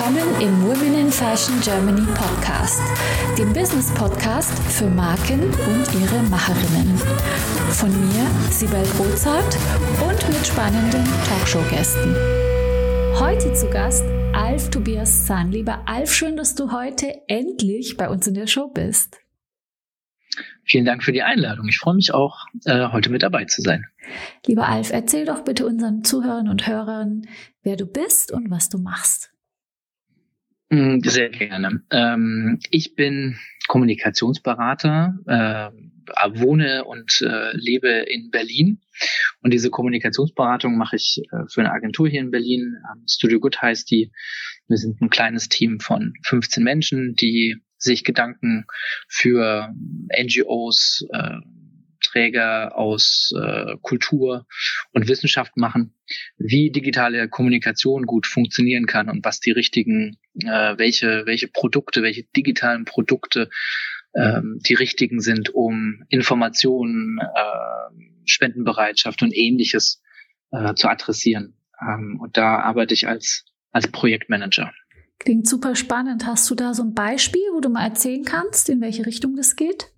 willkommen im Women in Fashion Germany Podcast, dem Business Podcast für Marken und ihre Macherinnen. Von mir, Sibel Rozart und mit spannenden Talkshow-Gästen. Heute zu Gast Alf Tobias Zahn. Lieber Alf, schön, dass du heute endlich bei uns in der Show bist. Vielen Dank für die Einladung. Ich freue mich auch, äh, heute mit dabei zu sein. Lieber Alf, erzähl doch bitte unseren Zuhörern und Hörern, wer du bist und was du machst. Mm, sehr gerne. Ähm, ich bin Kommunikationsberater, äh, wohne und äh, lebe in Berlin. Und diese Kommunikationsberatung mache ich äh, für eine Agentur hier in Berlin. Ähm, Studio Good heißt die. Wir sind ein kleines Team von 15 Menschen, die sich Gedanken für NGOs, äh, Träger aus äh, Kultur und Wissenschaft machen, wie digitale Kommunikation gut funktionieren kann und was die richtigen, äh, welche, welche Produkte, welche digitalen Produkte ähm, die richtigen sind, um Informationen, äh, Spendenbereitschaft und ähnliches äh, zu adressieren. Ähm, und da arbeite ich als, als Projektmanager. Klingt super spannend. Hast du da so ein Beispiel, wo du mal erzählen kannst, in welche Richtung das geht?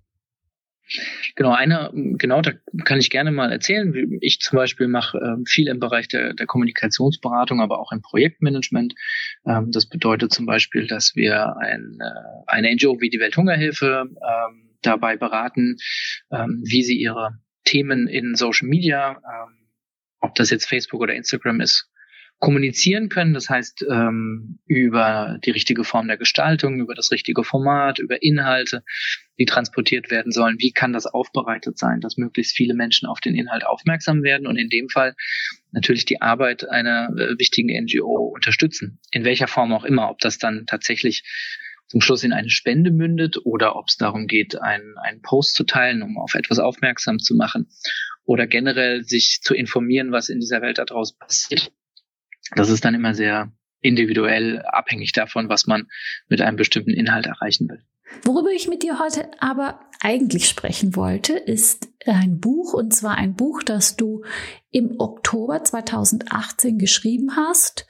Genau, eine, genau, da kann ich gerne mal erzählen. Ich zum Beispiel mache ähm, viel im Bereich der, der Kommunikationsberatung, aber auch im Projektmanagement. Ähm, das bedeutet zum Beispiel, dass wir ein, äh, eine NGO wie die Welthungerhilfe ähm, dabei beraten, ähm, wie sie ihre Themen in Social Media, ähm, ob das jetzt Facebook oder Instagram ist, kommunizieren können. Das heißt, ähm, über die richtige Form der Gestaltung, über das richtige Format, über Inhalte, die transportiert werden sollen. Wie kann das aufbereitet sein, dass möglichst viele Menschen auf den Inhalt aufmerksam werden und in dem Fall natürlich die Arbeit einer äh, wichtigen NGO unterstützen. In welcher Form auch immer, ob das dann tatsächlich zum Schluss in eine Spende mündet oder ob es darum geht, einen, einen Post zu teilen, um auf etwas aufmerksam zu machen oder generell sich zu informieren, was in dieser Welt da draußen passiert das ist dann immer sehr individuell abhängig davon, was man mit einem bestimmten Inhalt erreichen will. Worüber ich mit dir heute aber eigentlich sprechen wollte, ist ein Buch, und zwar ein Buch, das du im Oktober 2018 geschrieben hast.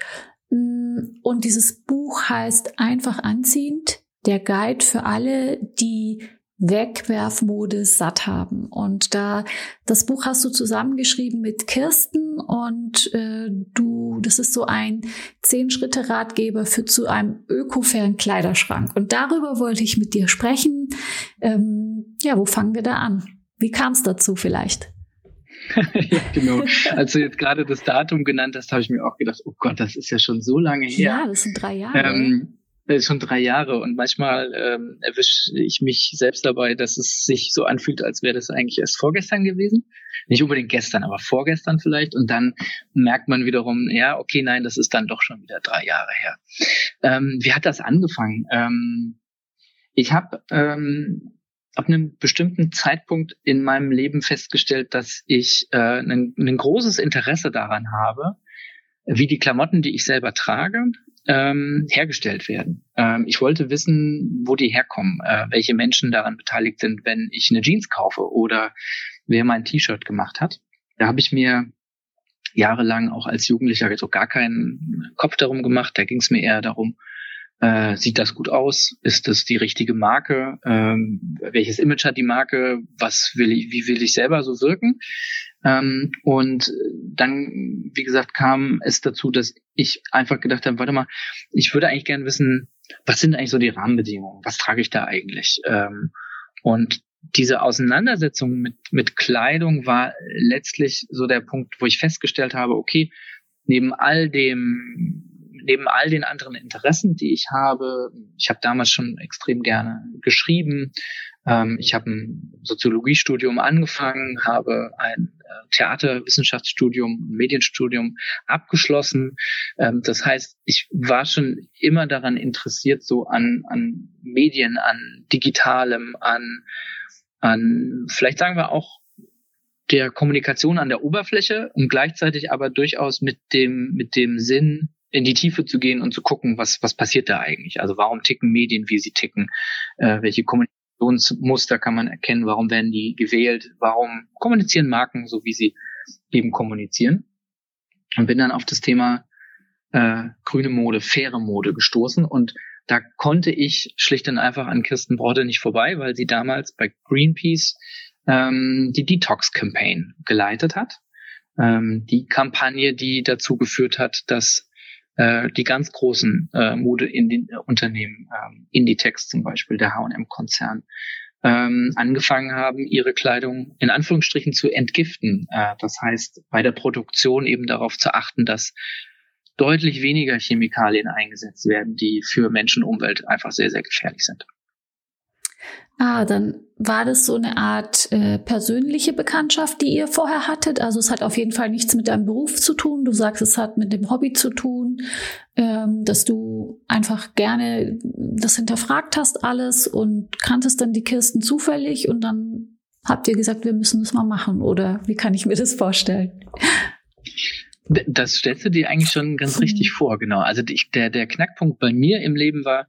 Und dieses Buch heißt Einfach anziehend, der Guide für alle, die Wegwerfmode satt haben. Und da das Buch hast du zusammengeschrieben mit Kirsten und äh, du, das ist so ein zehn Schritte Ratgeber für zu einem ökofairen Kleiderschrank. Und darüber wollte ich mit dir sprechen. Ähm, ja, wo fangen wir da an? Wie kam es dazu vielleicht? ja, genau. Als du jetzt gerade das Datum genannt hast, habe ich mir auch gedacht, oh Gott, das ist ja schon so lange her. Ja, das sind drei Jahre. Ähm, ist schon drei Jahre und manchmal ähm, erwische ich mich selbst dabei, dass es sich so anfühlt, als wäre das eigentlich erst vorgestern gewesen. Nicht unbedingt gestern, aber vorgestern vielleicht. Und dann merkt man wiederum, ja, okay, nein, das ist dann doch schon wieder drei Jahre her. Ähm, wie hat das angefangen? Ähm, ich habe ähm, ab einem bestimmten Zeitpunkt in meinem Leben festgestellt, dass ich äh, ein, ein großes Interesse daran habe, wie die Klamotten, die ich selber trage, ähm, hergestellt werden. Ähm, ich wollte wissen, wo die herkommen, äh, welche Menschen daran beteiligt sind, wenn ich eine Jeans kaufe oder wer mein T-Shirt gemacht hat. Da habe ich mir jahrelang auch als Jugendlicher so gar keinen Kopf darum gemacht. Da ging es mir eher darum, äh, sieht das gut aus? Ist das die richtige Marke? Ähm, welches Image hat die Marke? Was will ich, wie will ich selber so wirken? Ähm, und dann, wie gesagt, kam es dazu, dass ich einfach gedacht habe, warte mal, ich würde eigentlich gerne wissen, was sind eigentlich so die Rahmenbedingungen? Was trage ich da eigentlich? Ähm, und diese Auseinandersetzung mit, mit Kleidung war letztlich so der Punkt, wo ich festgestellt habe, okay, neben all dem neben all den anderen Interessen, die ich habe, ich habe damals schon extrem gerne geschrieben. Ähm, ich habe ein Soziologiestudium angefangen, habe ein äh, Theaterwissenschaftsstudium, Medienstudium abgeschlossen. Ähm, das heißt, ich war schon immer daran interessiert, so an, an Medien, an Digitalem, an, an vielleicht sagen wir auch der Kommunikation an der Oberfläche und gleichzeitig aber durchaus mit dem, mit dem Sinn, in die Tiefe zu gehen und zu gucken, was, was passiert da eigentlich? Also warum ticken Medien, wie sie ticken? Äh, welche Kommunikationsmuster kann man erkennen? Warum werden die gewählt? Warum kommunizieren Marken so, wie sie eben kommunizieren? Und bin dann auf das Thema äh, grüne Mode, faire Mode gestoßen und da konnte ich schlicht und einfach an Kirsten Brodde nicht vorbei, weil sie damals bei Greenpeace ähm, die Detox Campaign geleitet hat. Ähm, die Kampagne, die dazu geführt hat, dass äh, die ganz großen äh, Modeunternehmen, äh, Inditex zum Beispiel, der H&M-Konzern, ähm, angefangen haben, ihre Kleidung in Anführungsstrichen zu entgiften. Äh, das heißt, bei der Produktion eben darauf zu achten, dass deutlich weniger Chemikalien eingesetzt werden, die für Menschen und Umwelt einfach sehr, sehr gefährlich sind. Ah, dann war das so eine Art äh, persönliche Bekanntschaft, die ihr vorher hattet. Also es hat auf jeden Fall nichts mit deinem Beruf zu tun. Du sagst, es hat mit dem Hobby zu tun, ähm, dass du einfach gerne das hinterfragt hast alles und kanntest dann die Kirsten zufällig und dann habt ihr gesagt, wir müssen das mal machen. Oder wie kann ich mir das vorstellen? Das stellst du dir eigentlich schon ganz richtig mhm. vor, genau. Also ich, der, der Knackpunkt bei mir im Leben war,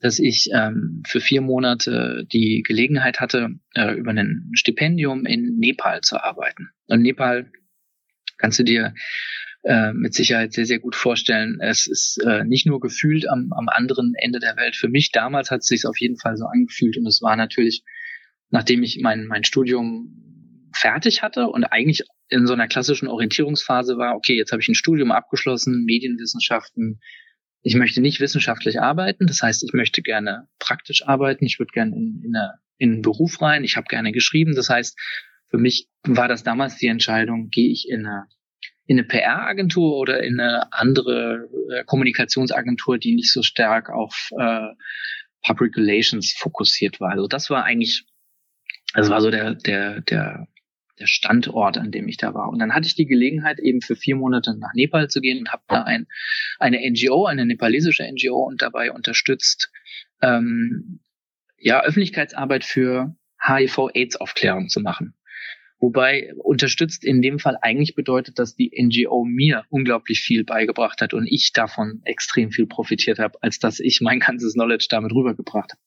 dass ich ähm, für vier Monate die Gelegenheit hatte, äh, über ein Stipendium in Nepal zu arbeiten. Und Nepal kannst du dir äh, mit Sicherheit sehr, sehr gut vorstellen. Es ist äh, nicht nur gefühlt am, am anderen Ende der Welt. Für mich damals hat es sich auf jeden Fall so angefühlt. Und es war natürlich, nachdem ich mein, mein Studium fertig hatte und eigentlich in so einer klassischen Orientierungsphase war, okay, jetzt habe ich ein Studium abgeschlossen, Medienwissenschaften. Ich möchte nicht wissenschaftlich arbeiten, das heißt, ich möchte gerne praktisch arbeiten, ich würde gerne in, in, eine, in einen Beruf rein, ich habe gerne geschrieben, das heißt, für mich war das damals die Entscheidung, gehe ich in eine, in eine PR-Agentur oder in eine andere äh, Kommunikationsagentur, die nicht so stark auf äh, Public Relations fokussiert war. Also das war eigentlich, das war so der, der, der der Standort, an dem ich da war. Und dann hatte ich die Gelegenheit, eben für vier Monate nach Nepal zu gehen und habe da ein, eine NGO, eine nepalesische NGO und dabei unterstützt, ähm, ja, Öffentlichkeitsarbeit für HIV-Aids-Aufklärung zu machen. Wobei unterstützt in dem Fall eigentlich bedeutet, dass die NGO mir unglaublich viel beigebracht hat und ich davon extrem viel profitiert habe, als dass ich mein ganzes Knowledge damit rübergebracht habe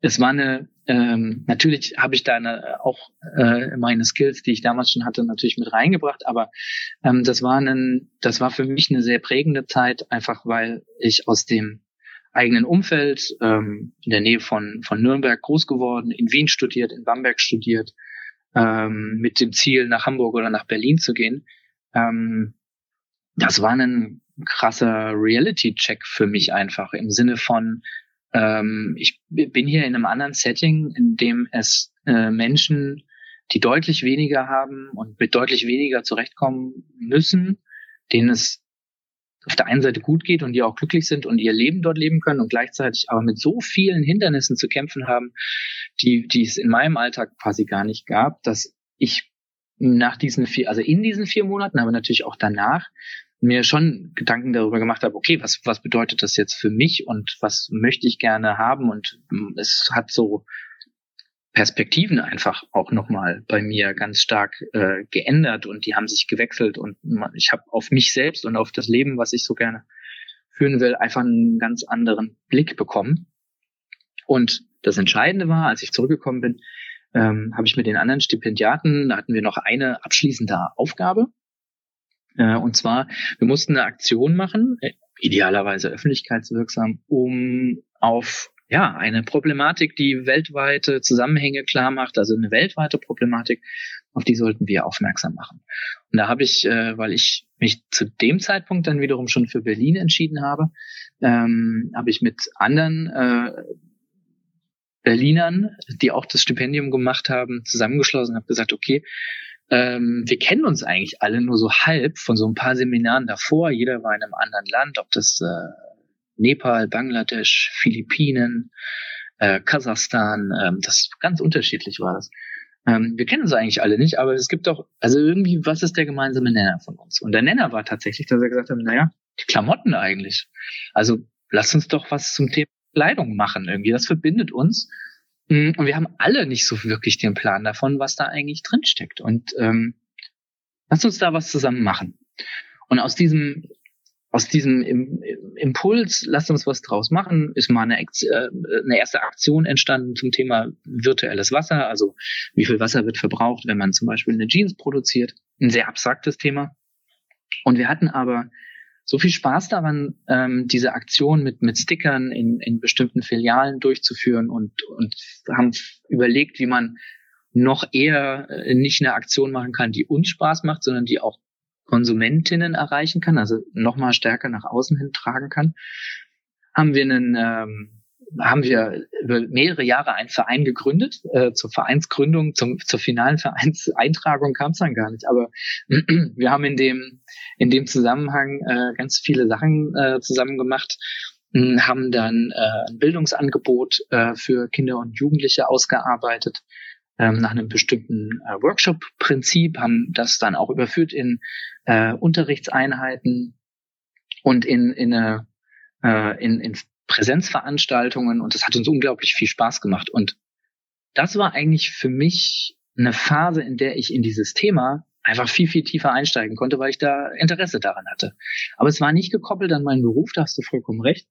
es war eine, ähm, natürlich habe ich da eine, auch äh, meine Skills, die ich damals schon hatte, natürlich mit reingebracht, aber ähm, das war ein, das war für mich eine sehr prägende Zeit, einfach weil ich aus dem eigenen Umfeld ähm, in der Nähe von von Nürnberg groß geworden, in Wien studiert, in Bamberg studiert, ähm, mit dem Ziel nach Hamburg oder nach Berlin zu gehen. Ähm, das war ein krasser Reality-Check für mich einfach im Sinne von ähm, ich bin hier in einem anderen Setting, in dem es äh, Menschen, die deutlich weniger haben und mit deutlich weniger zurechtkommen müssen, denen es auf der einen Seite gut geht und die auch glücklich sind und ihr Leben dort leben können und gleichzeitig aber mit so vielen Hindernissen zu kämpfen haben, die, die es in meinem Alltag quasi gar nicht gab, dass ich nach diesen vier, also in diesen vier Monaten, aber natürlich auch danach, mir schon Gedanken darüber gemacht habe, okay, was, was bedeutet das jetzt für mich und was möchte ich gerne haben? Und mm, es hat so Perspektiven einfach auch nochmal bei mir ganz stark äh, geändert und die haben sich gewechselt und ich habe auf mich selbst und auf das Leben, was ich so gerne führen will, einfach einen ganz anderen Blick bekommen. Und das Entscheidende war, als ich zurückgekommen bin, ähm, habe ich mit den anderen Stipendiaten, da hatten wir noch eine abschließende Aufgabe und zwar, wir mussten eine Aktion machen, äh, idealerweise öffentlichkeitswirksam, um auf ja, eine Problematik, die weltweite Zusammenhänge klar macht, also eine weltweite Problematik, auf die sollten wir aufmerksam machen. Und da habe ich, äh, weil ich mich zu dem Zeitpunkt dann wiederum schon für Berlin entschieden habe, ähm, habe ich mit anderen äh, Berlinern, die auch das Stipendium gemacht haben, zusammengeschlossen und habe gesagt, okay, ähm, wir kennen uns eigentlich alle nur so halb von so ein paar Seminaren davor. Jeder war in einem anderen Land, ob das äh, Nepal, Bangladesch, Philippinen, äh, Kasachstan, ähm, das ganz unterschiedlich war das. Ähm, wir kennen uns eigentlich alle nicht, aber es gibt doch, also irgendwie, was ist der gemeinsame Nenner von uns? Und der Nenner war tatsächlich, dass er gesagt hat, naja, die Klamotten eigentlich. Also lasst uns doch was zum Thema Kleidung machen irgendwie. Das verbindet uns. Mm, und wir haben alle nicht so wirklich den Plan davon, was da eigentlich drinsteckt. Und ähm, lass uns da was zusammen machen. Und aus diesem aus diesem Impuls, lasst uns was draus machen, ist mal eine, äh, eine, erste Aktion entstanden zum Thema virtuelles Wasser. Also wie viel Wasser wird verbraucht, wenn man zum Beispiel eine Jeans produziert. Ein sehr abstraktes Thema. Und wir hatten aber so viel Spaß daran, ähm, diese Aktion mit, mit Stickern in, in bestimmten Filialen durchzuführen und, und haben überlegt, wie man noch eher äh, nicht eine Aktion machen kann, die uns Spaß macht, sondern die auch Konsumentinnen erreichen kann, also nochmal stärker nach außen hin tragen kann. Haben wir einen ähm, haben wir über mehrere Jahre einen Verein gegründet. Äh, zur Vereinsgründung, zum, zur finalen Vereinseintragung kam es dann gar nicht. Aber wir haben in dem, in dem Zusammenhang äh, ganz viele Sachen äh, zusammen gemacht, hm, haben dann äh, ein Bildungsangebot äh, für Kinder und Jugendliche ausgearbeitet ähm, nach einem bestimmten äh, Workshop-Prinzip, haben das dann auch überführt in äh, Unterrichtseinheiten und in, in, eine, äh, in, in Präsenzveranstaltungen und das hat uns unglaublich viel Spaß gemacht. Und das war eigentlich für mich eine Phase, in der ich in dieses Thema einfach viel, viel tiefer einsteigen konnte, weil ich da Interesse daran hatte. Aber es war nicht gekoppelt an meinen Beruf, da hast du vollkommen recht.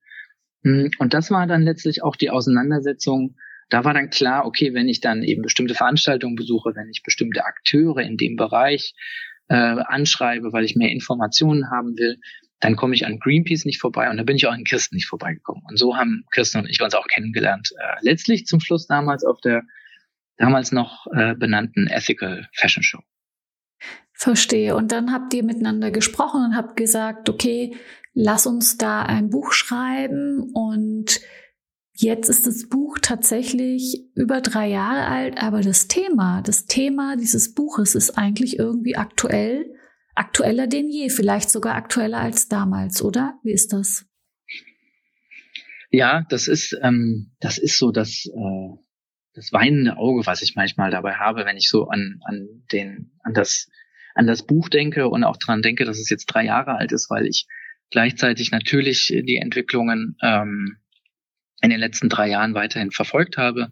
Hm, und das war dann letztlich auch die Auseinandersetzung. Da war dann klar, okay, wenn ich dann eben bestimmte Veranstaltungen besuche, wenn ich bestimmte Akteure in dem Bereich äh, anschreibe, weil ich mehr Informationen haben will, dann komme ich an Greenpeace nicht vorbei und dann bin ich auch an Kirsten nicht vorbeigekommen. Und so haben Kirsten und ich uns auch kennengelernt. Äh, letztlich zum Schluss damals auf der damals noch äh, benannten Ethical Fashion Show. Verstehe. Und dann habt ihr miteinander gesprochen und habt gesagt, okay, lass uns da ein Buch schreiben. Und jetzt ist das Buch tatsächlich über drei Jahre alt, aber das Thema, das Thema dieses Buches ist eigentlich irgendwie aktuell aktueller denn je, vielleicht sogar aktueller als damals, oder? Wie ist das? Ja, das ist, ähm, das ist so das, äh, das weinende Auge, was ich manchmal dabei habe, wenn ich so an, an den, an das, an das Buch denke und auch dran denke, dass es jetzt drei Jahre alt ist, weil ich gleichzeitig natürlich die Entwicklungen ähm, in den letzten drei Jahren weiterhin verfolgt habe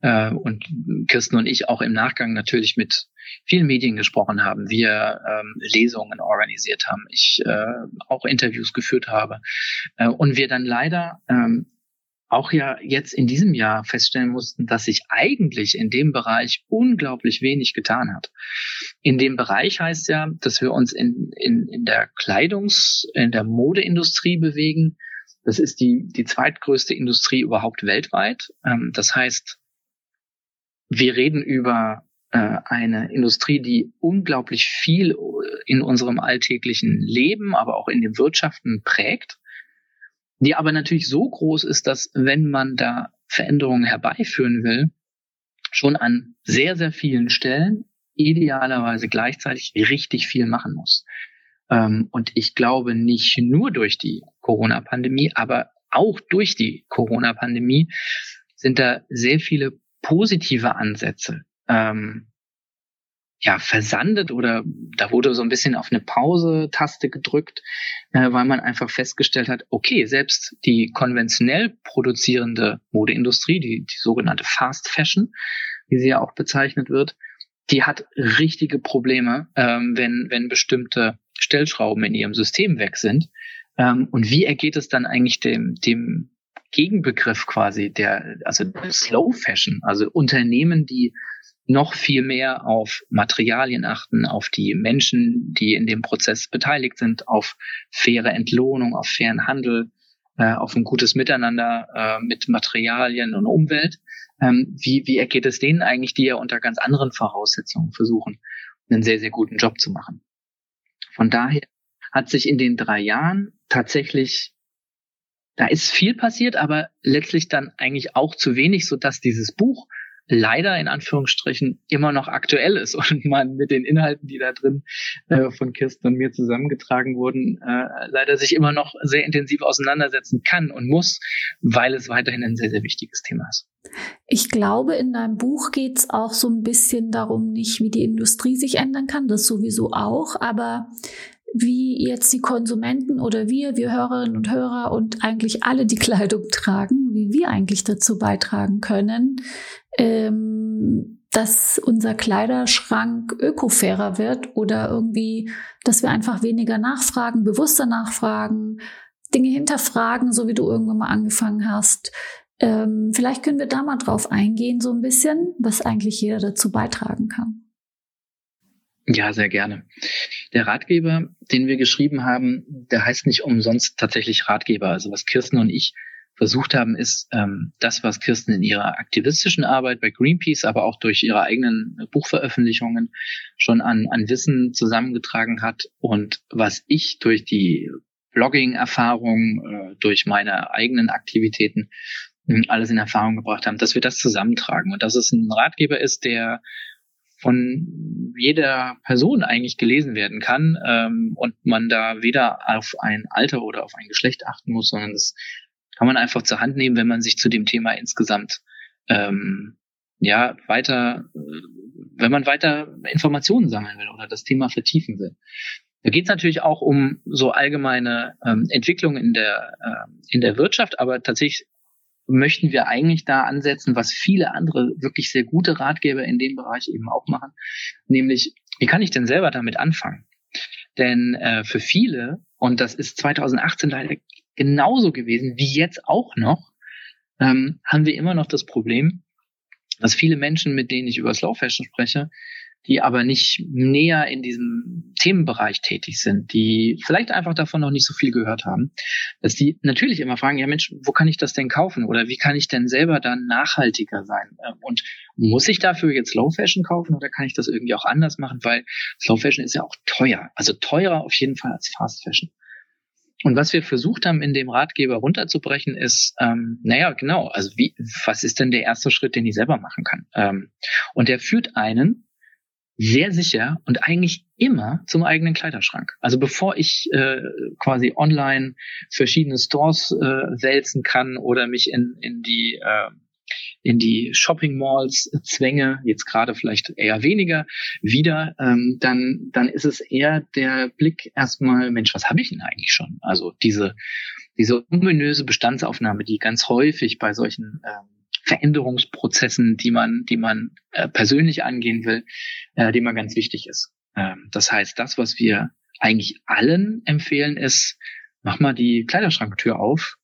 äh, und Kirsten und ich auch im Nachgang natürlich mit vielen Medien gesprochen haben, wir ähm, Lesungen organisiert haben, ich äh, auch Interviews geführt habe äh, und wir dann leider ähm, auch ja jetzt in diesem Jahr feststellen mussten, dass sich eigentlich in dem Bereich unglaublich wenig getan hat. In dem Bereich heißt ja, dass wir uns in, in, in der Kleidungs-, in der Modeindustrie bewegen, das ist die, die zweitgrößte Industrie überhaupt weltweit. Ähm, das heißt, wir reden über äh, eine Industrie, die unglaublich viel in unserem alltäglichen Leben, aber auch in den Wirtschaften prägt, die aber natürlich so groß ist, dass wenn man da Veränderungen herbeiführen will, schon an sehr, sehr vielen Stellen idealerweise gleichzeitig richtig viel machen muss. Ähm, und ich glaube nicht nur durch die Corona-Pandemie, aber auch durch die Corona-Pandemie sind da sehr viele positive Ansätze ähm, ja versandet oder da wurde so ein bisschen auf eine Pause-Taste gedrückt, äh, weil man einfach festgestellt hat, okay, selbst die konventionell produzierende Modeindustrie, die, die sogenannte Fast Fashion, wie sie ja auch bezeichnet wird, die hat richtige Probleme, ähm, wenn, wenn bestimmte Stellschrauben in ihrem System weg sind. Ähm, und wie ergeht es dann eigentlich dem, dem Gegenbegriff quasi der, also Slow Fashion, also Unternehmen, die noch viel mehr auf Materialien achten, auf die Menschen, die in dem Prozess beteiligt sind, auf faire Entlohnung, auf fairen Handel, äh, auf ein gutes Miteinander äh, mit Materialien und Umwelt. Ähm, wie, wie ergeht es denen eigentlich, die ja unter ganz anderen Voraussetzungen versuchen, einen sehr, sehr guten Job zu machen? Von daher hat sich in den drei Jahren tatsächlich, da ist viel passiert, aber letztlich dann eigentlich auch zu wenig, so dass dieses Buch leider in Anführungsstrichen immer noch aktuell ist und man mit den Inhalten, die da drin äh, von Kirsten und mir zusammengetragen wurden, äh, leider sich immer noch sehr intensiv auseinandersetzen kann und muss, weil es weiterhin ein sehr, sehr wichtiges Thema ist. Ich glaube, in deinem Buch geht es auch so ein bisschen darum, nicht wie die Industrie sich ändern kann, das sowieso auch, aber wie jetzt die Konsumenten oder wir, wir Hörerinnen und Hörer und eigentlich alle die Kleidung tragen, wie wir eigentlich dazu beitragen können, ähm, dass unser Kleiderschrank ökofairer wird oder irgendwie, dass wir einfach weniger nachfragen, bewusster nachfragen, Dinge hinterfragen, so wie du irgendwann mal angefangen hast. Ähm, vielleicht können wir da mal drauf eingehen, so ein bisschen, was eigentlich jeder dazu beitragen kann. Ja, sehr gerne. Der Ratgeber, den wir geschrieben haben, der heißt nicht umsonst tatsächlich Ratgeber. Also was Kirsten und ich versucht haben, ist ähm, das, was Kirsten in ihrer aktivistischen Arbeit bei Greenpeace, aber auch durch ihre eigenen Buchveröffentlichungen schon an, an Wissen zusammengetragen hat und was ich durch die Blogging-Erfahrung, äh, durch meine eigenen Aktivitäten äh, alles in Erfahrung gebracht haben, dass wir das zusammentragen und dass es ein Ratgeber ist, der von jeder Person eigentlich gelesen werden kann ähm, und man da weder auf ein Alter oder auf ein Geschlecht achten muss, sondern das kann man einfach zur Hand nehmen, wenn man sich zu dem Thema insgesamt ähm, ja weiter, wenn man weiter Informationen sammeln will oder das Thema vertiefen will. Da geht es natürlich auch um so allgemeine ähm, Entwicklungen in der äh, in der Wirtschaft, aber tatsächlich möchten wir eigentlich da ansetzen, was viele andere wirklich sehr gute Ratgeber in dem Bereich eben auch machen, nämlich wie kann ich denn selber damit anfangen? Denn äh, für viele, und das ist 2018 leider genauso gewesen wie jetzt auch noch, ähm, haben wir immer noch das Problem, dass viele Menschen, mit denen ich über Slow Fashion spreche, die aber nicht näher in diesem Themenbereich tätig sind, die vielleicht einfach davon noch nicht so viel gehört haben, dass die natürlich immer fragen, ja Mensch, wo kann ich das denn kaufen oder wie kann ich denn selber dann nachhaltiger sein? Ähm, und muss ich dafür jetzt Slow Fashion kaufen oder kann ich das irgendwie auch anders machen? Weil Slow Fashion ist ja auch teuer, also teurer auf jeden Fall als Fast Fashion. Und was wir versucht haben, in dem Ratgeber runterzubrechen, ist, ähm, naja, genau, also wie, was ist denn der erste Schritt, den ich selber machen kann? Ähm, und der führt einen sehr sicher und eigentlich immer zum eigenen Kleiderschrank. Also bevor ich äh, quasi online verschiedene Stores äh, wälzen kann oder mich in, in die äh, in die Shopping Malls zwänge, jetzt gerade vielleicht eher weniger wieder, ähm, dann, dann ist es eher der Blick erstmal, Mensch, was habe ich denn eigentlich schon? Also diese, diese ominöse Bestandsaufnahme, die ganz häufig bei solchen ähm, Veränderungsprozessen, die man, die man äh, persönlich angehen will, äh, die man ganz wichtig ist. Ähm, das heißt, das, was wir eigentlich allen empfehlen, ist, mach mal die Kleiderschranktür auf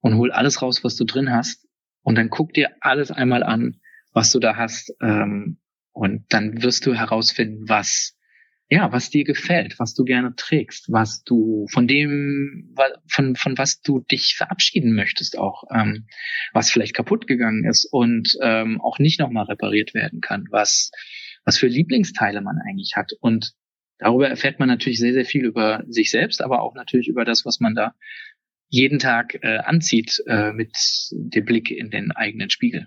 und hol alles raus, was du drin hast und dann guck dir alles einmal an, was du da hast. Ähm, und dann wirst du herausfinden, was, ja, was dir gefällt, was du gerne trägst, was du von dem, von, von was du dich verabschieden möchtest auch, ähm, was vielleicht kaputt gegangen ist und ähm, auch nicht nochmal repariert werden kann, was, was für Lieblingsteile man eigentlich hat. Und darüber erfährt man natürlich sehr, sehr viel über sich selbst, aber auch natürlich über das, was man da jeden Tag äh, anzieht äh, mit dem Blick in den eigenen Spiegel.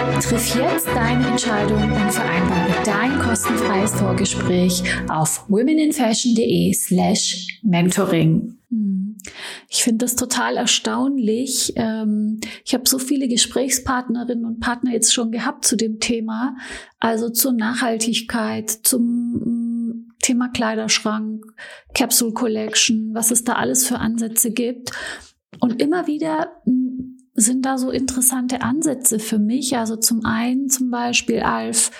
Triff jetzt deine Entscheidung und vereinbare dein kostenfreies Vorgespräch auf womeninfashion.de slash mentoring. Hm. Ich finde das total erstaunlich. Ähm, ich habe so viele Gesprächspartnerinnen und Partner jetzt schon gehabt zu dem Thema, also zur Nachhaltigkeit, zum mm, Thema Kleiderschrank, Capsule Collection, was es da alles für Ansätze gibt. Und immer wieder mm, sind da so interessante Ansätze für mich. Also zum einen zum Beispiel, Alf,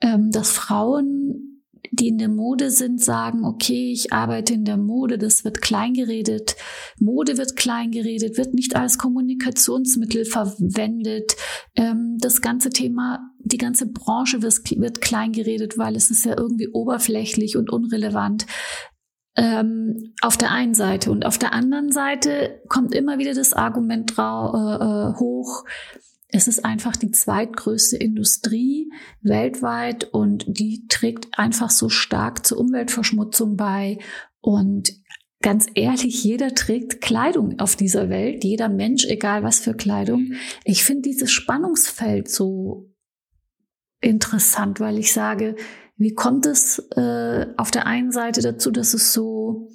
ähm, dass Frauen die in der Mode sind, sagen, okay, ich arbeite in der Mode, das wird kleingeredet. Mode wird kleingeredet, wird nicht als Kommunikationsmittel verwendet. Ähm, das ganze Thema, die ganze Branche wird, wird kleingeredet, weil es ist ja irgendwie oberflächlich und unrelevant. Ähm, auf der einen Seite. Und auf der anderen Seite kommt immer wieder das Argument äh, äh, hoch, es ist einfach die zweitgrößte Industrie weltweit und die trägt einfach so stark zur Umweltverschmutzung bei. Und ganz ehrlich, jeder trägt Kleidung auf dieser Welt, jeder Mensch, egal was für Kleidung. Ich finde dieses Spannungsfeld so interessant, weil ich sage, wie kommt es äh, auf der einen Seite dazu, dass es so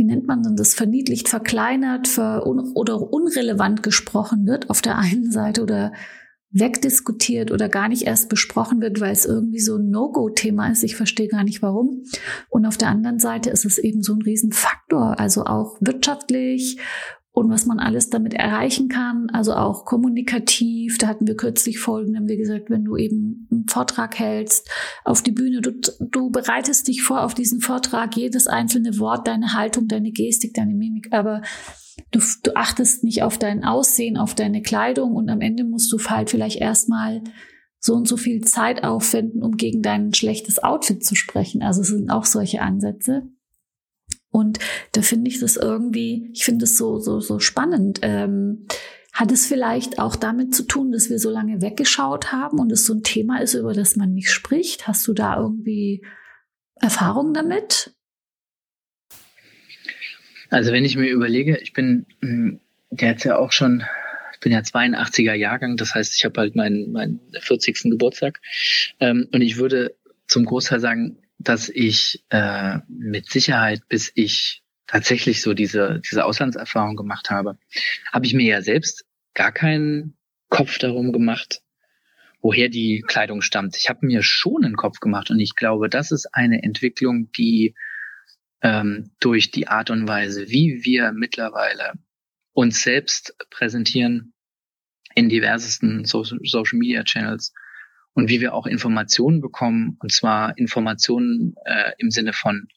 wie nennt man denn das, verniedlicht, verkleinert ver un oder unrelevant gesprochen wird auf der einen Seite oder wegdiskutiert oder gar nicht erst besprochen wird, weil es irgendwie so ein No-Go-Thema ist. Ich verstehe gar nicht warum. Und auf der anderen Seite ist es eben so ein Riesenfaktor, also auch wirtschaftlich und was man alles damit erreichen kann, also auch kommunikativ. Da hatten wir kürzlich Folgen, haben wir gesagt, wenn du eben einen Vortrag hältst auf die Bühne, du, du bereitest dich vor auf diesen Vortrag, jedes einzelne Wort, deine Haltung, deine Gestik, deine Mimik, aber du, du achtest nicht auf dein Aussehen, auf deine Kleidung und am Ende musst du halt vielleicht erstmal so und so viel Zeit aufwenden, um gegen dein schlechtes Outfit zu sprechen. Also es sind auch solche Ansätze. Und da finde ich das irgendwie, ich finde es so, so, so spannend. Ähm, hat es vielleicht auch damit zu tun, dass wir so lange weggeschaut haben und es so ein Thema ist, über das man nicht spricht? Hast du da irgendwie Erfahrung damit? Also wenn ich mir überlege, ich bin hm, jetzt ja auch schon, ich bin ja 82er Jahrgang, das heißt, ich habe halt meinen, meinen 40. Geburtstag ähm, und ich würde zum Großteil sagen, dass ich äh, mit Sicherheit, bis ich tatsächlich so diese, diese Auslandserfahrung gemacht habe, habe ich mir ja selbst gar keinen Kopf darum gemacht, woher die Kleidung stammt. Ich habe mir schon einen Kopf gemacht und ich glaube, das ist eine Entwicklung, die ähm, durch die Art und Weise, wie wir mittlerweile uns selbst präsentieren in diversesten Social, Social Media Channels, und wie wir auch Informationen bekommen, und zwar Informationen äh, im Sinne von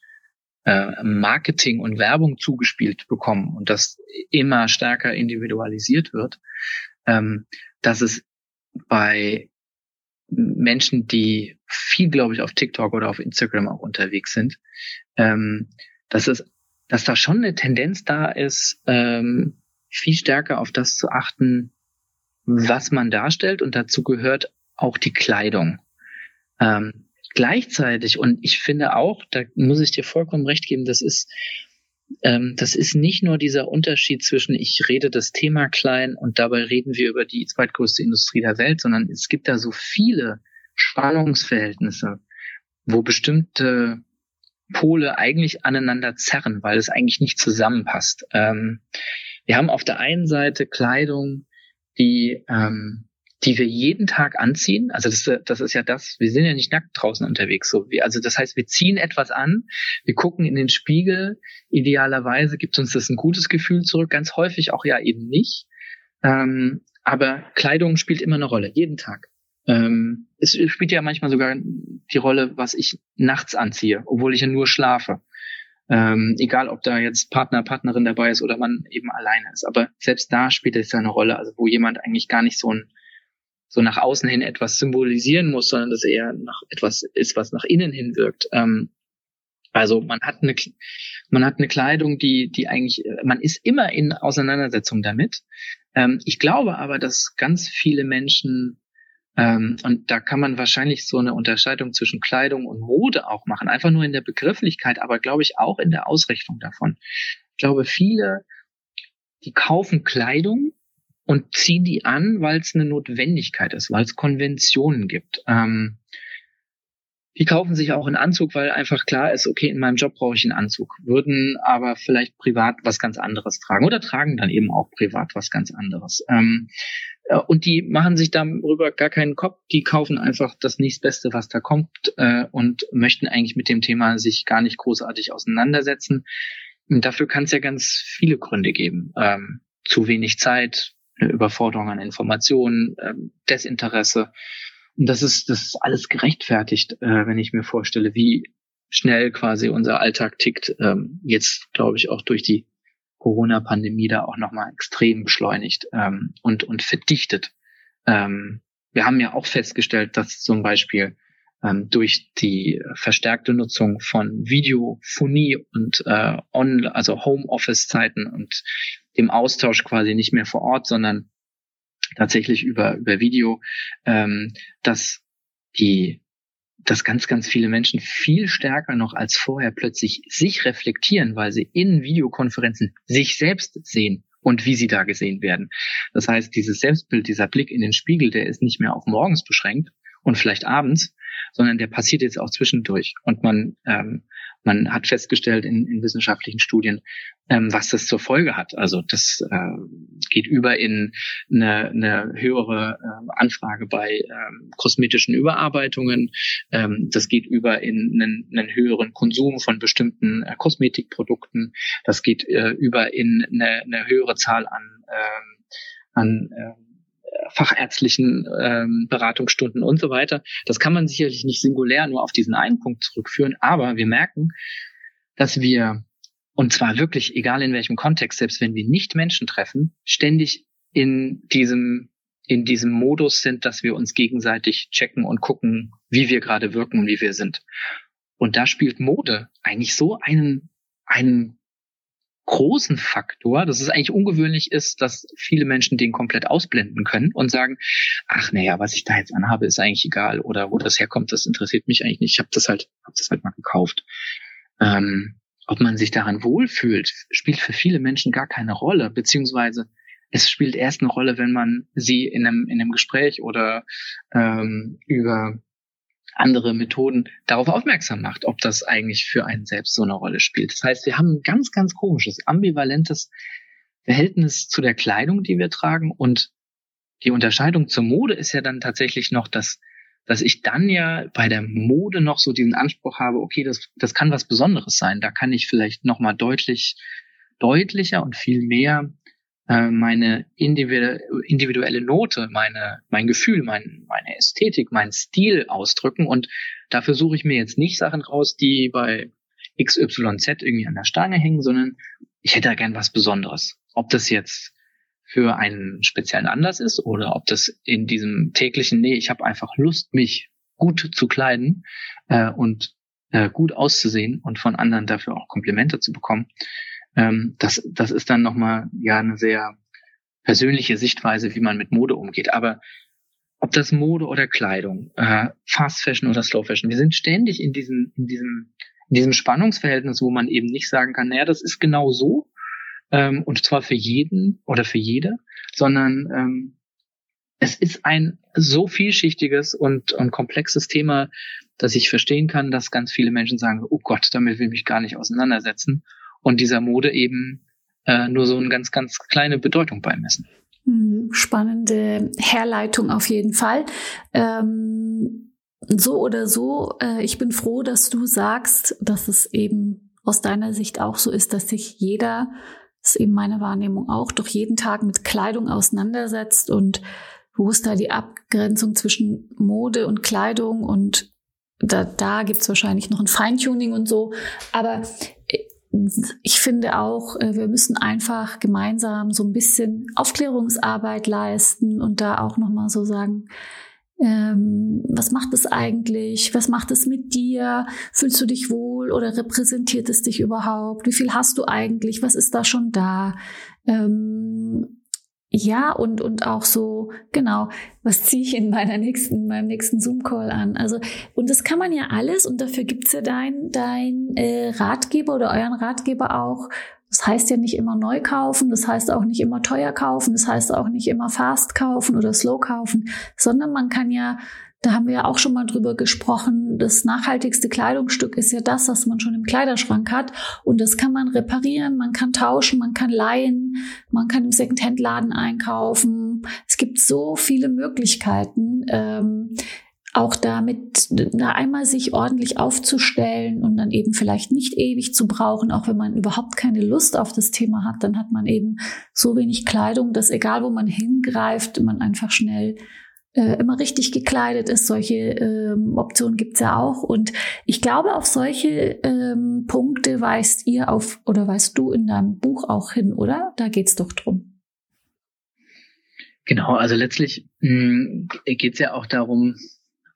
äh, Marketing und Werbung zugespielt bekommen und das immer stärker individualisiert wird, ähm, dass es bei Menschen, die viel, glaube ich, auf TikTok oder auf Instagram auch unterwegs sind, ähm, dass es, dass da schon eine Tendenz da ist, ähm, viel stärker auf das zu achten, was man darstellt. Und dazu gehört auch die Kleidung. Ähm, gleichzeitig, und ich finde auch, da muss ich dir vollkommen recht geben, das ist, ähm, das ist nicht nur dieser Unterschied zwischen, ich rede das Thema klein und dabei reden wir über die zweitgrößte Industrie der Welt, sondern es gibt da so viele Spannungsverhältnisse, wo bestimmte Pole eigentlich aneinander zerren, weil es eigentlich nicht zusammenpasst. Ähm, wir haben auf der einen Seite Kleidung, die ähm, die wir jeden Tag anziehen. Also das, das ist ja das, wir sind ja nicht nackt draußen unterwegs. So wie, also das heißt, wir ziehen etwas an, wir gucken in den Spiegel. Idealerweise gibt uns das ein gutes Gefühl zurück, ganz häufig auch ja eben nicht. Ähm, aber Kleidung spielt immer eine Rolle, jeden Tag. Ähm, es spielt ja manchmal sogar die Rolle, was ich nachts anziehe, obwohl ich ja nur schlafe. Ähm, egal, ob da jetzt Partner, Partnerin dabei ist oder man eben alleine ist. Aber selbst da spielt es ja eine Rolle, also wo jemand eigentlich gar nicht so ein so nach außen hin etwas symbolisieren muss, sondern das eher nach etwas ist, was nach innen hin wirkt. Ähm, also man hat eine, man hat eine Kleidung, die, die eigentlich, man ist immer in Auseinandersetzung damit. Ähm, ich glaube aber, dass ganz viele Menschen ähm, und da kann man wahrscheinlich so eine Unterscheidung zwischen Kleidung und Mode auch machen, einfach nur in der Begrifflichkeit, aber glaube ich auch in der Ausrichtung davon. Ich glaube, viele, die kaufen Kleidung, und ziehen die an, weil es eine Notwendigkeit ist, weil es Konventionen gibt. Ähm, die kaufen sich auch einen Anzug, weil einfach klar ist, okay, in meinem Job brauche ich einen Anzug, würden aber vielleicht privat was ganz anderes tragen oder tragen dann eben auch privat was ganz anderes. Ähm, äh, und die machen sich darüber gar keinen Kopf, die kaufen einfach das nächstbeste, was da kommt äh, und möchten eigentlich mit dem Thema sich gar nicht großartig auseinandersetzen. Und dafür kann es ja ganz viele Gründe geben. Ähm, zu wenig Zeit, eine Überforderung an Informationen, ähm, Desinteresse. Und das ist, das ist alles gerechtfertigt, äh, wenn ich mir vorstelle, wie schnell quasi unser Alltag tickt. Ähm, jetzt, glaube ich, auch durch die Corona-Pandemie da auch nochmal extrem beschleunigt ähm, und, und verdichtet. Wir haben ja auch festgestellt, dass zum Beispiel ähm, durch die verstärkte Nutzung von Videophonie und äh, on, also Homeoffice-Zeiten und dem Austausch quasi nicht mehr vor Ort, sondern tatsächlich über über Video, ähm, dass die dass ganz, ganz viele Menschen viel stärker noch als vorher plötzlich sich reflektieren, weil sie in Videokonferenzen sich selbst sehen und wie sie da gesehen werden. Das heißt, dieses Selbstbild, dieser Blick in den Spiegel, der ist nicht mehr auf morgens beschränkt und vielleicht abends, sondern der passiert jetzt auch zwischendurch. Und man, ähm, man hat festgestellt in, in wissenschaftlichen Studien, ähm, was das zur Folge hat. Also das äh, geht über in eine, eine höhere äh, Anfrage bei ähm, kosmetischen Überarbeitungen. Ähm, das geht über in einen, einen höheren Konsum von bestimmten äh, Kosmetikprodukten. Das geht äh, über in eine, eine höhere Zahl an ähm, an äh, fachärztlichen ähm, Beratungsstunden und so weiter. Das kann man sicherlich nicht singulär nur auf diesen einen Punkt zurückführen, aber wir merken, dass wir, und zwar wirklich egal in welchem Kontext, selbst wenn wir nicht Menschen treffen, ständig in diesem in diesem Modus sind, dass wir uns gegenseitig checken und gucken, wie wir gerade wirken und wie wir sind. Und da spielt Mode eigentlich so einen, einen großen Faktor, dass es eigentlich ungewöhnlich ist, dass viele Menschen den komplett ausblenden können und sagen, ach naja, was ich da jetzt anhabe, ist eigentlich egal oder wo das herkommt, das interessiert mich eigentlich nicht. Ich habe das halt, hab das halt mal gekauft. Ähm, ob man sich daran wohlfühlt, spielt für viele Menschen gar keine Rolle, beziehungsweise es spielt erst eine Rolle, wenn man sie in einem, in einem Gespräch oder ähm, über andere Methoden darauf aufmerksam macht, ob das eigentlich für einen selbst so eine Rolle spielt. Das heißt, wir haben ein ganz, ganz komisches, ambivalentes Verhältnis zu der Kleidung, die wir tragen. Und die Unterscheidung zur Mode ist ja dann tatsächlich noch, dass, dass ich dann ja bei der Mode noch so diesen Anspruch habe, okay, das, das kann was Besonderes sein. Da kann ich vielleicht nochmal deutlich, deutlicher und viel mehr äh, meine individuelle Note, meine, mein Gefühl, mein, meine Ästhetik, mein Stil ausdrücken. Und dafür suche ich mir jetzt nicht Sachen raus, die bei XYZ irgendwie an der Stange hängen, sondern ich hätte da gern was Besonderes. Ob das jetzt für einen speziellen Anlass ist oder ob das in diesem täglichen, nee, ich habe einfach Lust, mich gut zu kleiden äh, und äh, gut auszusehen und von anderen dafür auch Komplimente zu bekommen. Ähm, das, das ist dann nochmal ja eine sehr persönliche Sichtweise, wie man mit Mode umgeht. Aber ob das Mode oder Kleidung, äh, Fast Fashion oder Slow Fashion, wir sind ständig in diesem, in diesem, in diesem Spannungsverhältnis, wo man eben nicht sagen kann, naja, das ist genau so, ähm, und zwar für jeden oder für jede, sondern ähm, es ist ein so vielschichtiges und, und komplexes Thema, dass ich verstehen kann, dass ganz viele Menschen sagen, oh Gott, damit will ich mich gar nicht auseinandersetzen und dieser Mode eben äh, nur so eine ganz, ganz kleine Bedeutung beimessen. Hm, spannende Herleitung auf jeden Fall. Ähm, so oder so, äh, ich bin froh, dass du sagst, dass es eben aus deiner Sicht auch so ist, dass sich jeder, das ist eben meine Wahrnehmung auch, doch jeden Tag mit Kleidung auseinandersetzt und wo ist da die Abgrenzung zwischen Mode und Kleidung und da, da gibt es wahrscheinlich noch ein Feintuning und so. Aber ich finde auch, äh, wir müssen einfach gemeinsam so ein bisschen Aufklärungsarbeit leisten und da auch nochmal so sagen, ähm, was macht es eigentlich? Was macht es mit dir? Fühlst du dich wohl oder repräsentiert es dich überhaupt? Wie viel hast du eigentlich? Was ist da schon da? Ähm, ja, und, und auch so, genau, was ziehe ich in meiner nächsten, meinem nächsten Zoom-Call an? Also, und das kann man ja alles, und dafür gibt's ja dein, dein äh, Ratgeber oder euren Ratgeber auch. Das heißt ja nicht immer neu kaufen, das heißt auch nicht immer teuer kaufen, das heißt auch nicht immer fast kaufen oder slow kaufen, sondern man kann ja da haben wir ja auch schon mal drüber gesprochen. Das nachhaltigste Kleidungsstück ist ja das, was man schon im Kleiderschrank hat. Und das kann man reparieren, man kann tauschen, man kann leihen, man kann im Secondhand-Laden einkaufen. Es gibt so viele Möglichkeiten. Ähm, auch damit da einmal sich ordentlich aufzustellen und dann eben vielleicht nicht ewig zu brauchen, auch wenn man überhaupt keine Lust auf das Thema hat, dann hat man eben so wenig Kleidung, dass egal wo man hingreift, man einfach schnell äh, immer richtig gekleidet ist. Solche ähm, Optionen gibt's ja auch. Und ich glaube, auf solche ähm, Punkte weist ihr auf oder weißt du in deinem Buch auch hin, oder? Da geht's doch drum. Genau, also letztlich hm, geht's ja auch darum,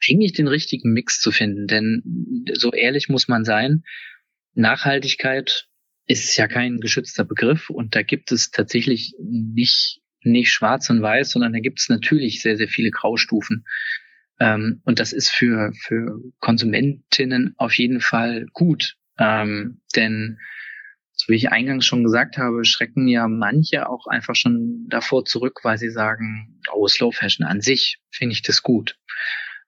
eigentlich den richtigen Mix zu finden. Denn so ehrlich muss man sein, Nachhaltigkeit ist ja kein geschützter Begriff und da gibt es tatsächlich nicht nicht schwarz und weiß, sondern da gibt es natürlich sehr, sehr viele Graustufen. Ähm, und das ist für, für Konsumentinnen auf jeden Fall gut. Ähm, denn, so wie ich eingangs schon gesagt habe, schrecken ja manche auch einfach schon davor zurück, weil sie sagen, oh, Slow Fashion an sich finde ich das gut.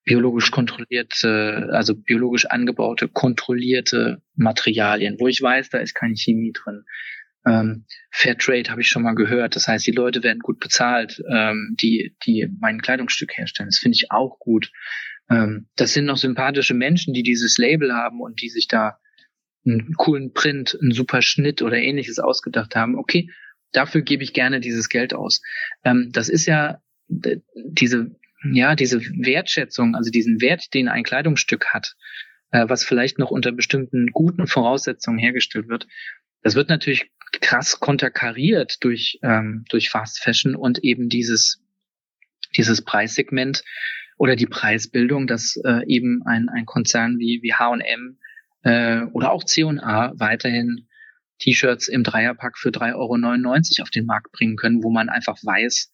biologisch kontrollierte, also biologisch angebaute, kontrollierte Materialien, wo ich weiß, da ist keine Chemie drin. Ähm, Fairtrade habe ich schon mal gehört. Das heißt, die Leute werden gut bezahlt, ähm, die, die mein Kleidungsstück herstellen. Das finde ich auch gut. Ähm, das sind noch sympathische Menschen, die dieses Label haben und die sich da einen coolen Print, einen super Schnitt oder ähnliches ausgedacht haben. Okay, dafür gebe ich gerne dieses Geld aus. Ähm, das ist ja diese ja, diese Wertschätzung, also diesen Wert, den ein Kleidungsstück hat, äh, was vielleicht noch unter bestimmten guten Voraussetzungen hergestellt wird, das wird natürlich krass konterkariert durch, ähm, durch Fast Fashion und eben dieses, dieses Preissegment oder die Preisbildung, dass äh, eben ein, ein Konzern wie, wie H&M äh, oder auch C&A weiterhin T-Shirts im Dreierpack für 3,99 Euro auf den Markt bringen können, wo man einfach weiß,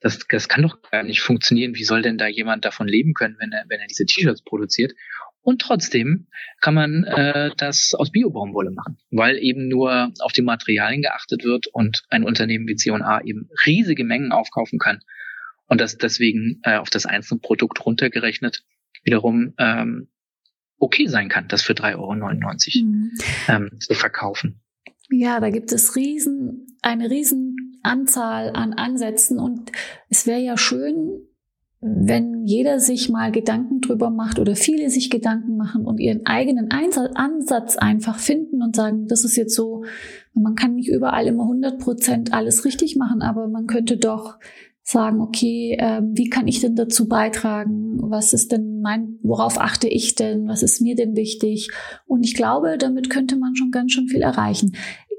das, das kann doch gar nicht funktionieren. Wie soll denn da jemand davon leben können, wenn er, wenn er diese T-Shirts produziert? Und trotzdem kann man äh, das aus Biobaumwolle machen, weil eben nur auf die Materialien geachtet wird und ein Unternehmen wie C&A eben riesige Mengen aufkaufen kann und das deswegen äh, auf das einzelne Produkt runtergerechnet wiederum ähm, okay sein kann, das für 3,99 Euro mhm. ähm, zu verkaufen. Ja, da gibt es riesen, eine riesen Anzahl an Ansätzen und es wäre ja schön, wenn jeder sich mal Gedanken drüber macht oder viele sich Gedanken machen und ihren eigenen Ansatz einfach finden und sagen, das ist jetzt so, man kann nicht überall immer 100 Prozent alles richtig machen, aber man könnte doch sagen, okay, äh, wie kann ich denn dazu beitragen? Was ist denn mein, worauf achte ich denn? Was ist mir denn wichtig? Und ich glaube, damit könnte man schon ganz schön viel erreichen.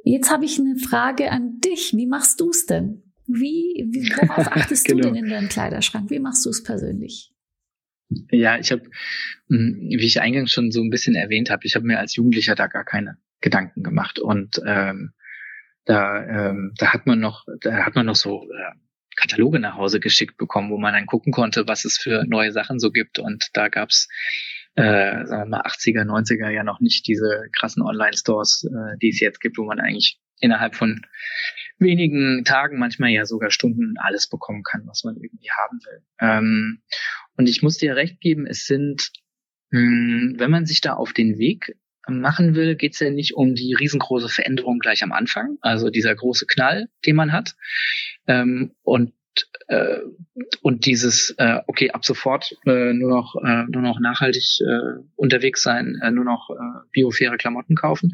Jetzt habe ich eine Frage an dich. Wie machst du es denn? Wie, wie worauf achtest genau. du denn in deinem Kleiderschrank? Wie machst du es persönlich? Ja, ich habe, hm, wie ich eingangs schon so ein bisschen erwähnt habe, ich habe mir als Jugendlicher da gar keine Gedanken gemacht und ähm, da, ähm, da hat man noch, da hat man noch so äh, Kataloge nach Hause geschickt bekommen, wo man dann gucken konnte, was es für neue Sachen so gibt. Und da gab's äh, sagen wir mal 80er, 90er ja noch nicht diese krassen Online-Stores, äh, die es jetzt gibt, wo man eigentlich innerhalb von wenigen Tagen, manchmal ja sogar Stunden alles bekommen kann, was man irgendwie haben will. Ähm, und ich muss dir recht geben, es sind, mh, hm, wenn man sich da auf den Weg machen will, geht es ja nicht um die riesengroße Veränderung gleich am Anfang, also dieser große Knall, den man hat. Ähm, und äh, und dieses äh, okay ab sofort äh, nur noch äh, nur noch nachhaltig äh, unterwegs sein, äh, nur noch äh, biofaire Klamotten kaufen.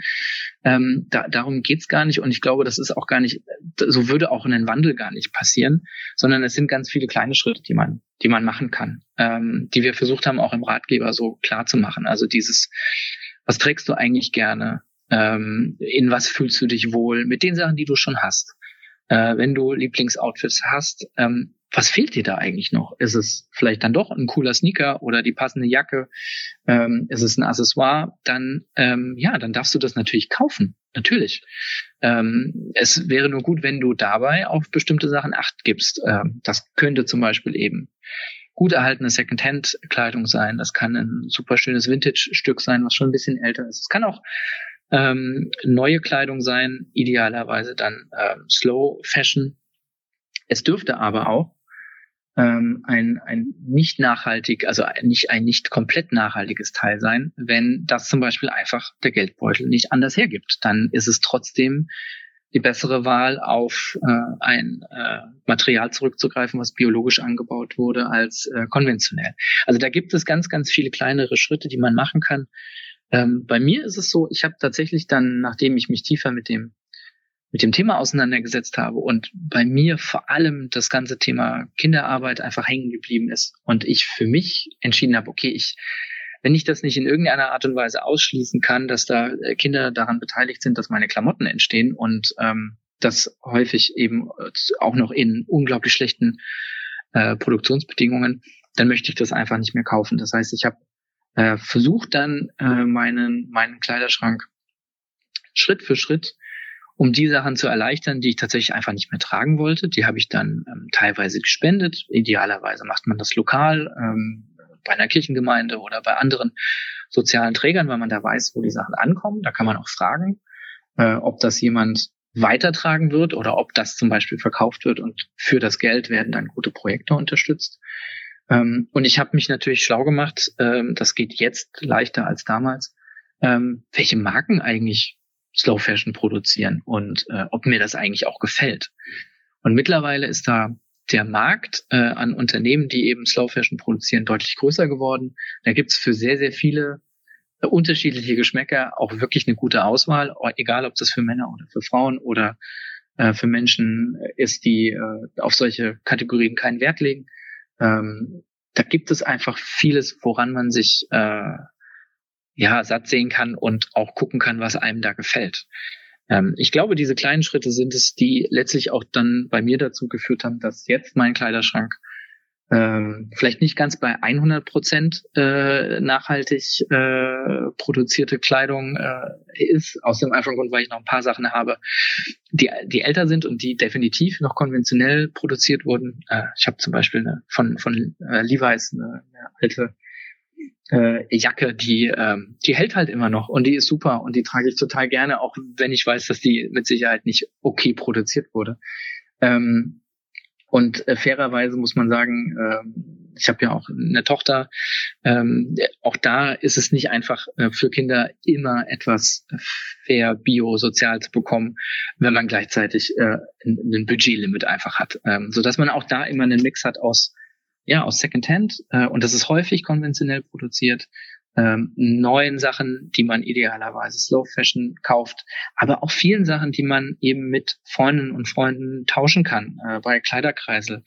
Ähm, da, darum geht's gar nicht und ich glaube, das ist auch gar nicht so würde auch ein Wandel gar nicht passieren, sondern es sind ganz viele kleine Schritte, die man die man machen kann, ähm, die wir versucht haben auch im Ratgeber so klar zu machen. Also dieses was trägst du eigentlich gerne? Ähm, in was fühlst du dich wohl? Mit den Sachen, die du schon hast. Äh, wenn du Lieblingsoutfits hast, ähm, was fehlt dir da eigentlich noch? Ist es vielleicht dann doch ein cooler Sneaker oder die passende Jacke? Ähm, ist es ein Accessoire? Dann, ähm, ja, dann darfst du das natürlich kaufen. Natürlich. Ähm, es wäre nur gut, wenn du dabei auf bestimmte Sachen Acht gibst. Ähm, das könnte zum Beispiel eben gut erhaltene Secondhand-Kleidung sein. Das kann ein super schönes Vintage-Stück sein, was schon ein bisschen älter ist. Es kann auch ähm, neue Kleidung sein, idealerweise dann ähm, Slow Fashion. Es dürfte aber auch ähm, ein, ein nicht nachhaltig, also nicht ein nicht komplett nachhaltiges Teil sein, wenn das zum Beispiel einfach der Geldbeutel nicht anders hergibt. Dann ist es trotzdem die bessere Wahl, auf äh, ein äh, Material zurückzugreifen, was biologisch angebaut wurde, als äh, konventionell. Also da gibt es ganz, ganz viele kleinere Schritte, die man machen kann. Ähm, bei mir ist es so, ich habe tatsächlich dann, nachdem ich mich tiefer mit dem mit dem Thema auseinandergesetzt habe und bei mir vor allem das ganze Thema Kinderarbeit einfach hängen geblieben ist und ich für mich entschieden habe, okay, ich wenn ich das nicht in irgendeiner Art und Weise ausschließen kann, dass da äh, Kinder daran beteiligt sind, dass meine Klamotten entstehen und ähm, das häufig eben äh, auch noch in unglaublich schlechten äh, Produktionsbedingungen, dann möchte ich das einfach nicht mehr kaufen. Das heißt, ich habe äh, versucht dann äh, meinen meinen Kleiderschrank Schritt für Schritt um die Sachen zu erleichtern, die ich tatsächlich einfach nicht mehr tragen wollte. Die habe ich dann ähm, teilweise gespendet. Idealerweise macht man das lokal. Ähm, bei einer Kirchengemeinde oder bei anderen sozialen Trägern, weil man da weiß, wo die Sachen ankommen. Da kann man auch fragen, äh, ob das jemand weitertragen wird oder ob das zum Beispiel verkauft wird und für das Geld werden dann gute Projekte unterstützt. Ähm, und ich habe mich natürlich schlau gemacht, ähm, das geht jetzt leichter als damals, ähm, welche Marken eigentlich Slow Fashion produzieren und äh, ob mir das eigentlich auch gefällt. Und mittlerweile ist da der Markt äh, an Unternehmen, die eben Slow Fashion produzieren, deutlich größer geworden. Da gibt's für sehr, sehr viele äh, unterschiedliche Geschmäcker auch wirklich eine gute Auswahl, egal ob das für Männer oder für Frauen oder äh, für Menschen ist, die äh, auf solche Kategorien keinen Wert legen. Ähm, da gibt es einfach vieles, woran man sich äh, ja satt sehen kann und auch gucken kann, was einem da gefällt. Ähm, ich glaube, diese kleinen Schritte sind es, die letztlich auch dann bei mir dazu geführt haben, dass jetzt mein Kleiderschrank ähm, vielleicht nicht ganz bei 100 Prozent äh, nachhaltig äh, produzierte Kleidung äh, ist, aus dem einfachen Grund, weil ich noch ein paar Sachen habe, die, die älter sind und die definitiv noch konventionell produziert wurden. Äh, ich habe zum Beispiel eine, von, von äh, Levi's eine, eine alte äh, Jacke, die, ähm, die hält halt immer noch und die ist super und die trage ich total gerne, auch wenn ich weiß, dass die mit Sicherheit nicht okay produziert wurde. Ähm, und äh, fairerweise muss man sagen, äh, ich habe ja auch eine Tochter, ähm, auch da ist es nicht einfach äh, für Kinder immer etwas fair, bio, sozial zu bekommen, wenn man gleichzeitig äh, ein Budgetlimit einfach hat. Ähm, so dass man auch da immer einen Mix hat aus ja, aus Secondhand äh, und das ist häufig konventionell produziert, ähm, neuen Sachen, die man idealerweise Slow Fashion kauft, aber auch vielen Sachen, die man eben mit Freundinnen und Freunden tauschen kann, äh, bei Kleiderkreisel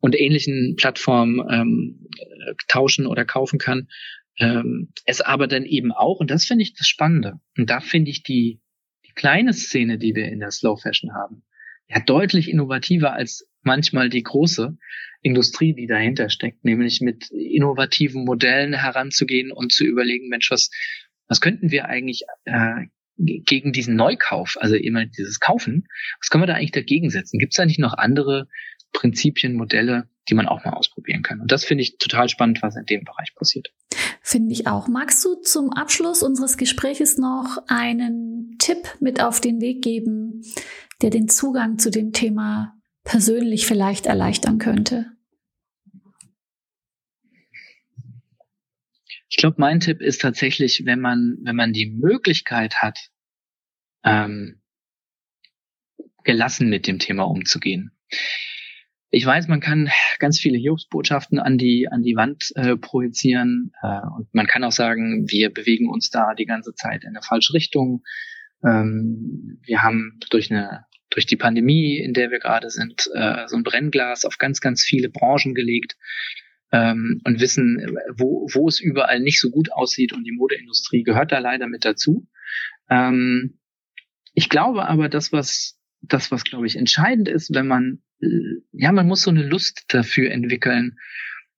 und ähnlichen Plattformen ähm, äh, tauschen oder kaufen kann. Ähm, es aber dann eben auch, und das finde ich das Spannende, und da finde ich die, die kleine Szene, die wir in der Slow Fashion haben, ja deutlich innovativer als manchmal die große, Industrie, die dahinter steckt, nämlich mit innovativen Modellen heranzugehen und zu überlegen, Mensch, was, was könnten wir eigentlich äh, gegen diesen Neukauf, also immer dieses Kaufen, was können wir da eigentlich dagegen setzen? Gibt es da nicht noch andere Prinzipien, Modelle, die man auch mal ausprobieren kann? Und das finde ich total spannend, was in dem Bereich passiert. Finde ich auch. Magst du zum Abschluss unseres Gespräches noch einen Tipp mit auf den Weg geben, der den Zugang zu dem Thema persönlich vielleicht erleichtern könnte? Ich glaube, mein Tipp ist tatsächlich, wenn man, wenn man die Möglichkeit hat, ähm, gelassen mit dem Thema umzugehen. Ich weiß, man kann ganz viele Jobsbotschaften an die an die Wand äh, projizieren äh, und man kann auch sagen, wir bewegen uns da die ganze Zeit in eine falsche Richtung. Ähm, wir haben durch eine durch die Pandemie, in der wir gerade sind, äh, so ein Brennglas auf ganz, ganz viele Branchen gelegt ähm, und wissen, wo, wo es überall nicht so gut aussieht und die Modeindustrie gehört da leider mit dazu. Ähm, ich glaube aber, das, was, das, was glaube ich entscheidend ist, wenn man, äh, ja, man muss so eine Lust dafür entwickeln,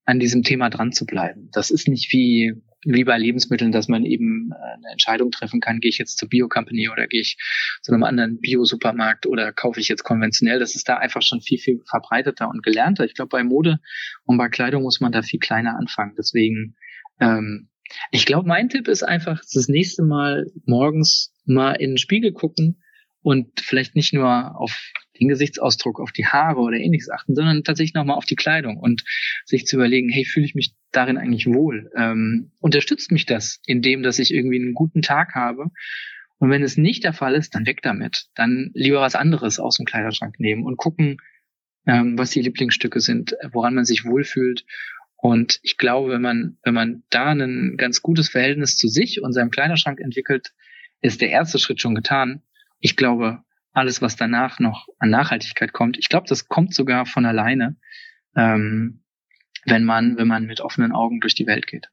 an diesem Thema dran zu bleiben. Das ist nicht wie wie bei Lebensmitteln, dass man eben äh, eine Entscheidung treffen kann, gehe ich jetzt zur Bio-Company oder gehe ich zu einem anderen Bio-Supermarkt oder kaufe ich jetzt konventionell. Das ist da einfach schon viel, viel verbreiteter und gelernter. Ich glaube, bei Mode und bei Kleidung muss man da viel kleiner anfangen. Deswegen, ähm, ich glaube, mein Tipp ist einfach, das nächste Mal morgens mal in den Spiegel gucken und vielleicht nicht nur auf den Gesichtsausdruck, auf die Haare oder ähnliches achten, sondern tatsächlich nochmal auf die Kleidung und sich zu überlegen, hey, fühle ich mich darin eigentlich wohl? Ähm, unterstützt mich das in dem, dass ich irgendwie einen guten Tag habe? Und wenn es nicht der Fall ist, dann weg damit. Dann lieber was anderes aus dem Kleiderschrank nehmen und gucken, ähm, was die Lieblingsstücke sind, woran man sich wohlfühlt. Und ich glaube, wenn man, wenn man da ein ganz gutes Verhältnis zu sich und seinem Kleiderschrank entwickelt, ist der erste Schritt schon getan. Ich glaube, alles, was danach noch an Nachhaltigkeit kommt, ich glaube, das kommt sogar von alleine, ähm, wenn man, wenn man mit offenen Augen durch die Welt geht.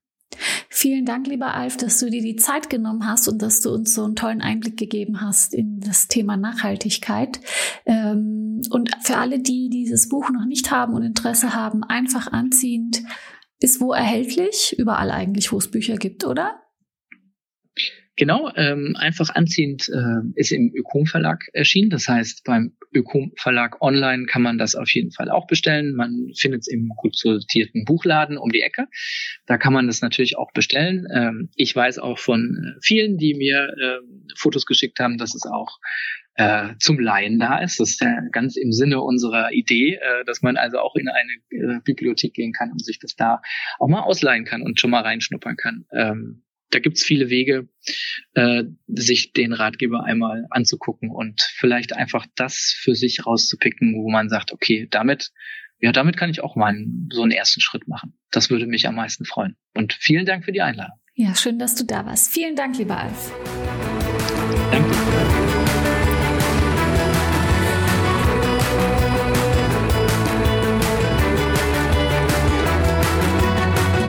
Vielen Dank, lieber Alf, dass du dir die Zeit genommen hast und dass du uns so einen tollen Einblick gegeben hast in das Thema Nachhaltigkeit. Ähm, und für alle, die dieses Buch noch nicht haben und Interesse haben, einfach anziehend ist wo erhältlich? Überall eigentlich, wo es Bücher gibt, oder? Genau, ähm, einfach anziehend äh, ist im Ökom Verlag erschienen. Das heißt, beim Ökom Verlag online kann man das auf jeden Fall auch bestellen. Man findet es im gut sortierten Buchladen um die Ecke. Da kann man das natürlich auch bestellen. Ähm, ich weiß auch von vielen, die mir äh, Fotos geschickt haben, dass es auch äh, zum Laien da ist. Das ist ja ganz im Sinne unserer Idee, äh, dass man also auch in eine äh, Bibliothek gehen kann und sich das da auch mal ausleihen kann und schon mal reinschnuppern kann. Ähm, da gibt's viele Wege, äh, sich den Ratgeber einmal anzugucken und vielleicht einfach das für sich rauszupicken, wo man sagt, okay, damit, ja, damit kann ich auch mal einen, so einen ersten Schritt machen. Das würde mich am meisten freuen. Und vielen Dank für die Einladung. Ja, schön, dass du da warst. Vielen Dank, lieber Alf. Danke.